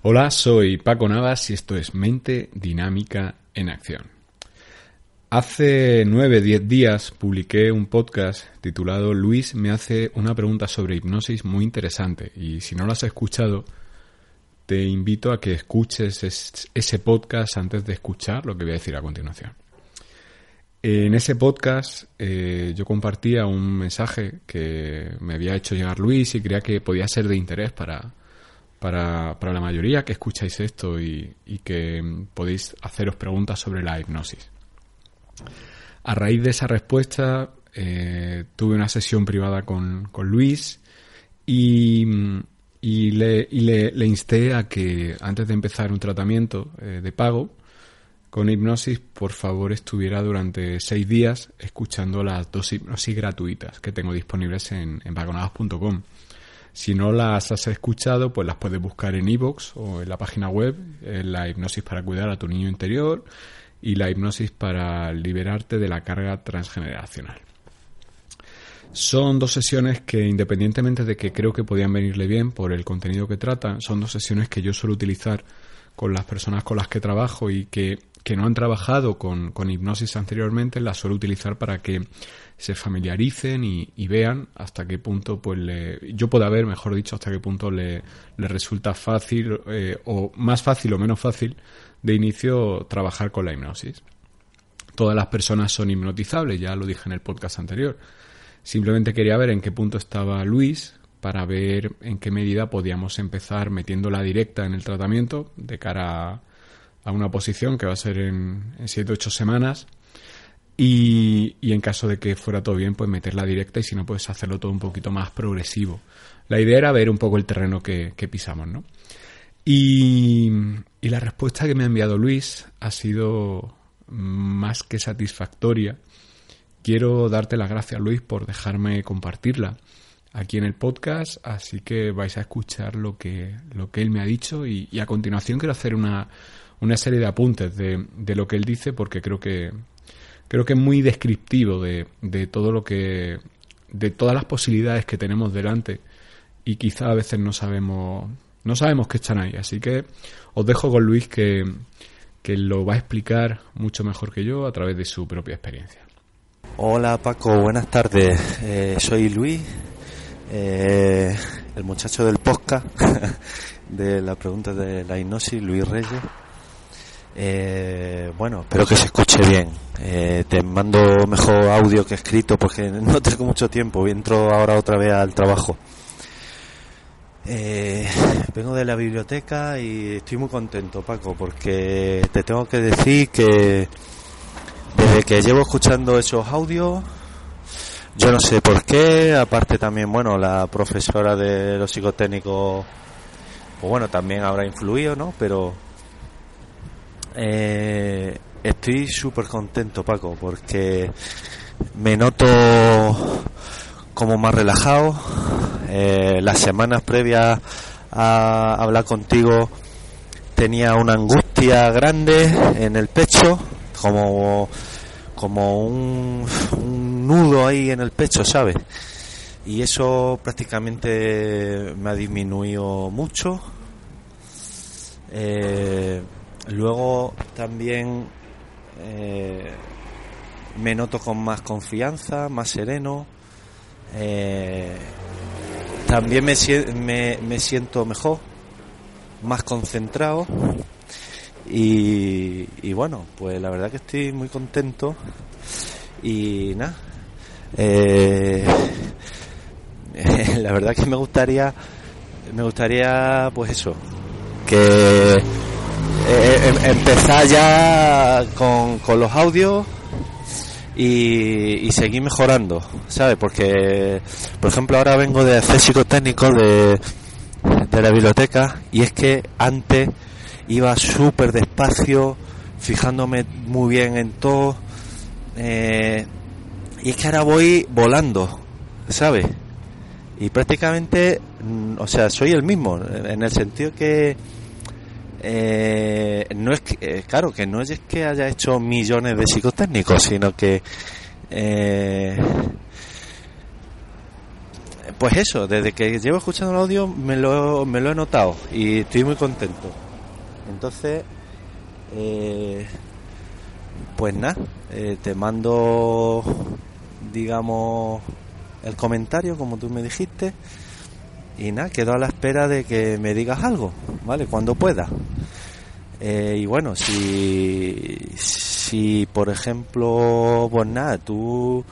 Hola, soy Paco Navas y esto es Mente Dinámica en Acción. Hace nueve, diez días publiqué un podcast titulado Luis me hace una pregunta sobre hipnosis muy interesante y si no lo has escuchado, te invito a que escuches ese podcast antes de escuchar lo que voy a decir a continuación. En ese podcast eh, yo compartía un mensaje que me había hecho llegar Luis y creía que podía ser de interés para, para, la mayoría que escucháis esto y, que podéis haceros preguntas sobre la hipnosis. A raíz de esa respuesta eh, tuve una sesión privada con, Luis y, le, le, insté a que antes de empezar un tratamiento eh, de pago con hipnosis, por favor estuviera durante seis días escuchando las dos hipnosis gratuitas que tengo disponibles en, en si no las has escuchado, pues las puedes buscar en iVoox o en la página web, la hipnosis para cuidar a tu niño interior y la hipnosis para liberarte de la carga transgeneracional. Son dos sesiones que, independientemente de que creo que podían venirle bien por el contenido que tratan, son dos sesiones que yo suelo utilizar con las personas con las que trabajo y que, no han trabajado con, con hipnosis anteriormente, las suelo utilizar para que se familiaricen y, vean hasta qué punto, pues le, yo pueda ver, mejor dicho, hasta qué punto le, resulta fácil eh, o más fácil o menos fácil de inicio trabajar con la hipnosis. Todas las personas son hipnotizables, ya lo dije en el podcast anterior. Simplemente quería ver en qué punto estaba Luis para ver en qué medida podíamos empezar metiendo la directa en el tratamiento de cara a, una posición que va a ser en 7-8 semanas y, en caso de que fuera todo bien, pues meterla directa y si no, pues hacerlo todo un poquito más progresivo. La idea era ver un poco el terreno que, pisamos, ¿no? Y, y, la respuesta que me ha enviado Luis ha sido más que satisfactoria. Quiero darte las gracias, Luis, por dejarme compartirla aquí en el podcast, así que vais a escuchar lo que, lo que él me ha dicho y, a continuación quiero hacer una, una serie de apuntes de, de, lo que él dice porque creo que, creo que es muy descriptivo de, de todo lo que de todas las posibilidades que tenemos delante y quizá a veces no sabemos no sabemos que están ahí así que os dejo con Luis que, que lo va a explicar mucho mejor que yo a través de su propia experiencia Hola Paco, buenas tardes. Eh, soy Luis, eh, el muchacho del podcast de la pregunta de la hipnosis, Luis Reyes. Eh, bueno, espero que se escuche bien. Eh, te mando mejor audio que escrito porque no tengo mucho tiempo. Entro ahora otra vez al trabajo. Eh, vengo de la biblioteca y estoy muy contento, Paco, porque te tengo que decir que desde que llevo escuchando esos audios, yo no sé por qué, aparte también, bueno, la profesora de los psicotécnicos, pues bueno, también habrá influido, ¿no? Pero eh, estoy súper contento, Paco, porque me noto como más relajado. Eh, las semanas previas a hablar contigo tenía una angustia grande en el pecho, como, como un, nudo ahí en el pecho, ¿sabes? Y eso prácticamente me ha disminuido mucho. Eh, Luego también eh, me noto con más confianza, más sereno. Eh, también me, me, siento mejor, más concentrado. Y, y, bueno, pues la verdad que estoy muy contento. Y nada, eh, la verdad que me gustaría, me gustaría, pues eso, que em, empezar ya con, los audios y, seguir mejorando, ¿sabes? Porque, por ejemplo, ahora vengo de hacer psicotécnico de, de la biblioteca y es que antes iba súper despacio, fijándome muy bien en todo. Eh, y es que ahora voy volando, ¿sabes? Y prácticamente, mm, o sea, soy el mismo, en el sentido que eh, no es que, eh, claro, que no es que haya hecho millones de psicotécnicos, sino que eh, pues eso, desde que llevo escuchando el audio me lo, me lo he notado y estoy muy contento. Entonces, eh, pues nada, eh, te mando, digamos, el comentario como tú me dijiste y nada, quedo a la espera de que me digas algo, ¿vale? Cuando pueda. Eh, y bueno, si, si por ejemplo, pues nada, tú,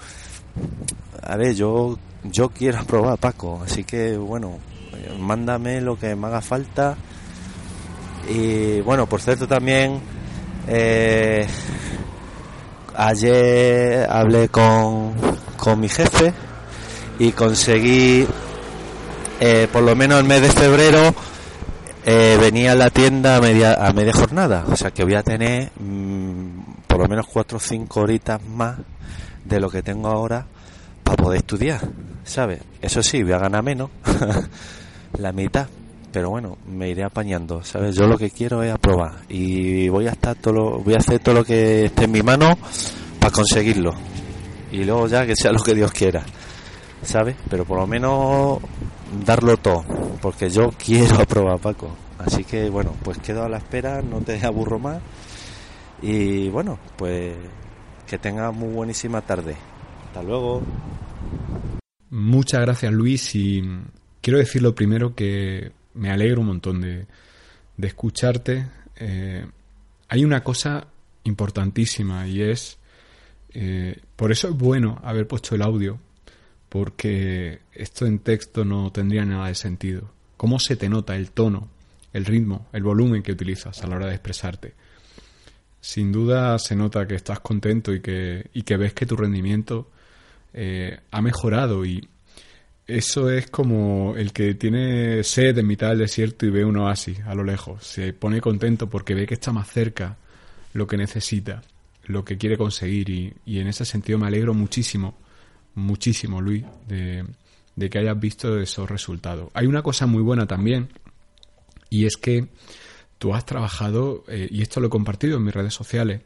a ver, yo, yo quiero probar Paco, así que bueno, mándame lo que me haga falta. Y bueno, por cierto también, eh, ayer hablé con, con mi jefe y conseguí, eh, por lo menos el mes de febrero, eh, venía a la tienda a media, a media jornada. O sea que voy a tener mm, por lo menos cuatro o cinco horitas más de lo que tengo ahora para poder estudiar, ¿sabes? Eso sí, voy a ganar menos, la mitad, pero bueno, me iré apañando, ¿sabes? Yo lo que quiero es aprobar y voy a estar todo voy a hacer todo lo que esté en mi mano para conseguirlo y luego ya que sea lo que Dios quiera, ¿sabes? Pero por lo menos darlo todo, porque yo quiero aprobar, Paco. Así que bueno, pues quedo a la espera, no te aburro más y bueno, pues que tengas muy buenísima tarde. Hasta luego. Muchas gracias Luis y quiero decir lo primero que me alegro un montón de, escucharte. Eh, hay una cosa importantísima y es, eh, por eso es bueno haber puesto el audio, porque esto en texto no tendría nada de sentido. ¿Cómo se te nota el tono, el ritmo, el volumen que utilizas a la hora de expresarte? Sin duda se nota que estás contento y que, y que ves que tu rendimiento eh, ha mejorado y eso es como el que tiene sed en mitad del desierto y ve un oasis a lo lejos. Se pone contento porque ve que está más cerca lo que necesita, lo que quiere conseguir. Y, y en ese sentido me alegro muchísimo, muchísimo, Luis, de, que hayas visto esos resultados. Hay una cosa muy buena también, y es que tú has trabajado, eh, y esto lo he compartido en mis redes sociales,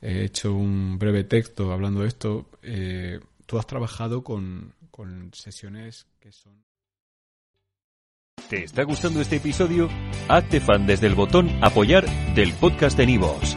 he hecho un breve texto hablando de esto, eh, tú has trabajado con, con sesiones que son... ¿Te está gustando este episodio? Hazte fan desde el botón apoyar del podcast de Nivos.